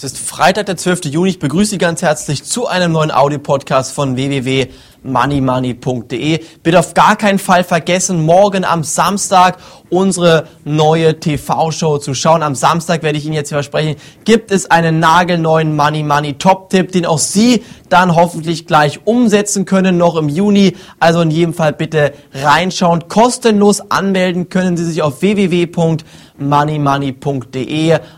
Es ist Freitag, der 12. Juni. Ich begrüße Sie ganz herzlich zu einem neuen Audio-Podcast von www.moneymoney.de. Bitte auf gar keinen Fall vergessen, morgen am Samstag unsere neue TV-Show zu schauen. Am Samstag werde ich Ihnen jetzt versprechen, gibt es einen nagelneuen Money Money Top-Tipp, den auch Sie dann hoffentlich gleich umsetzen können, noch im Juni. Also in jedem Fall bitte reinschauen. Kostenlos anmelden können Sie sich auf www.moneymoney.de.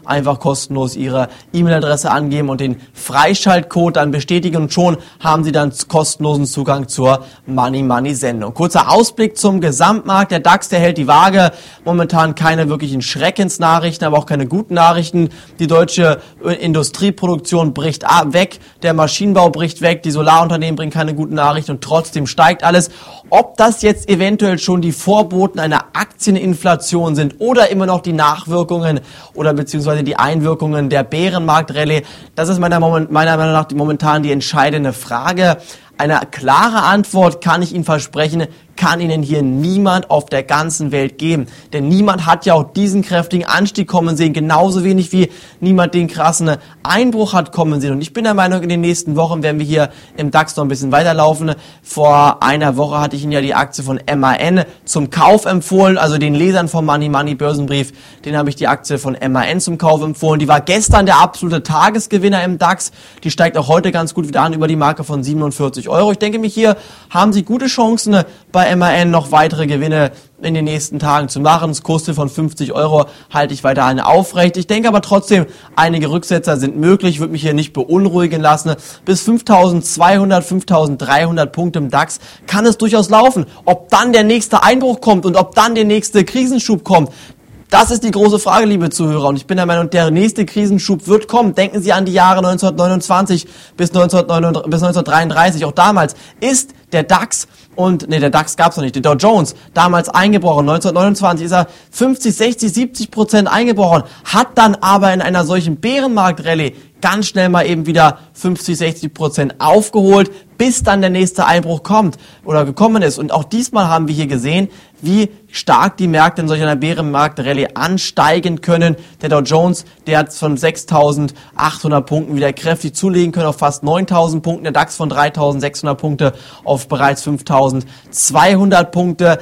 Einfach kostenlos Ihre E-Mail-Adresse angeben und den Freischaltcode dann bestätigen und schon haben Sie dann kostenlosen Zugang zur Money Money Sendung. Kurzer Ausblick zum Gesamtmarkt. Der DAX, der hält die Waage. Momentan keine wirklichen Schreckensnachrichten, aber auch keine guten Nachrichten. Die deutsche Industrieproduktion bricht weg. Der Maschinenbau bricht weg. Die Solarunternehmen bringen keine guten Nachrichten und trotzdem steigt alles. Ob das jetzt eventuell schon die Vorboten einer Aktieninflation sind oder immer noch die Nachwirkungen oder beziehungsweise die Einwirkungen der Bärenmarktrallye, das ist meiner, meiner Meinung nach momentan die entscheidende Frage. Eine klare Antwort kann ich Ihnen versprechen, kann Ihnen hier niemand auf der ganzen Welt geben. Denn niemand hat ja auch diesen kräftigen Anstieg kommen sehen, genauso wenig wie niemand den krassen Einbruch hat kommen sehen. Und ich bin der Meinung, in den nächsten Wochen werden wir hier im DAX noch ein bisschen weiterlaufen. Vor einer Woche hatte ich Ihnen ja die Aktie von MAN zum Kauf empfohlen, also den Lesern vom Money Money Börsenbrief, den habe ich die Aktie von MAN zum Kauf empfohlen. Die war gestern der absolute Tagesgewinner im DAX. Die steigt auch heute ganz gut wieder an über die Marke von 47 Euro. Ich denke mich, hier haben Sie gute Chancen bei MAN noch weitere Gewinne in den nächsten Tagen zu machen. Das Kurs von 50 Euro halte ich weiterhin aufrecht. Ich denke aber trotzdem, einige Rücksetzer sind möglich. Ich würde mich hier nicht beunruhigen lassen. Bis 5200, 5300 Punkte im DAX kann es durchaus laufen. Ob dann der nächste Einbruch kommt und ob dann der nächste Krisenschub kommt, das ist die große Frage, liebe Zuhörer. Und ich bin der Meinung, der nächste Krisenschub wird kommen. Denken Sie an die Jahre 1929 bis, 1933. Auch damals ist der DAX und, nee, der DAX gab's noch nicht, der Dow Jones, damals eingebrochen. 1929 ist er 50, 60, 70 Prozent eingebrochen, hat dann aber in einer solchen Bärenmarkt-Rallye ganz schnell mal eben wieder 50, 60 Prozent aufgeholt, bis dann der nächste Einbruch kommt oder gekommen ist. Und auch diesmal haben wir hier gesehen, wie stark die Märkte in solch einer Bärenmarkt-Rallye ansteigen können. Der Dow Jones, der hat von 6.800 Punkten wieder kräftig zulegen können auf fast 9.000 Punkten. Der DAX von 3.600 Punkte auf bereits 5.200 Punkte.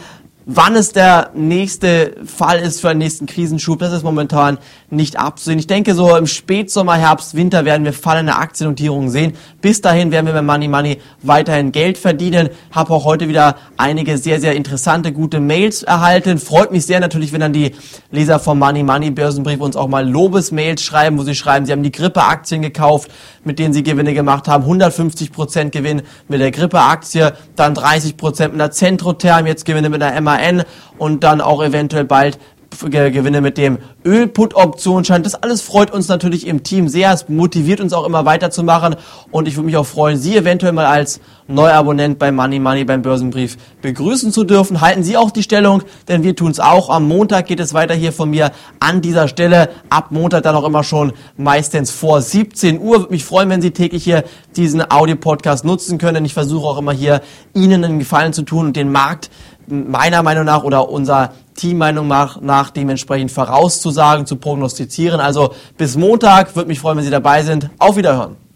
Wann es der nächste Fall ist für einen nächsten Krisenschub, das ist momentan nicht abzusehen. Ich denke, so im Spätsommer, Herbst, Winter werden wir fallende Aktiennotierungen sehen. Bis dahin werden wir bei Money Money weiterhin Geld verdienen. Habe auch heute wieder einige sehr, sehr interessante, gute Mails erhalten. Freut mich sehr natürlich, wenn dann die Leser vom Money Money Börsenbrief uns auch mal Lobesmails schreiben, wo sie schreiben, sie haben die Grippe-Aktien gekauft, mit denen sie Gewinne gemacht haben. 150 Prozent Gewinn mit der Grippe-Aktie, dann 30 Prozent mit der Centrotherm, jetzt Gewinne mit der MAN und dann auch eventuell bald Gewinne mit dem Öl-Put-Optionsschein. Das alles freut uns natürlich im Team sehr. Es motiviert uns auch immer weiterzumachen. Und ich würde mich auch freuen, Sie eventuell mal als Neuabonnent bei Money Money beim Börsenbrief begrüßen zu dürfen. Halten Sie auch die Stellung, denn wir tun es auch. Am Montag geht es weiter hier von mir an dieser Stelle. Ab Montag dann auch immer schon meistens vor 17 Uhr. Würde mich freuen, wenn Sie täglich hier diesen Audio-Podcast nutzen können. Ich versuche auch immer hier Ihnen einen Gefallen zu tun und den Markt meiner Meinung nach oder unser Teammeinung nach, nach dementsprechend vorauszusagen, zu prognostizieren. Also bis Montag, würde mich freuen, wenn Sie dabei sind. Auf Wiederhören.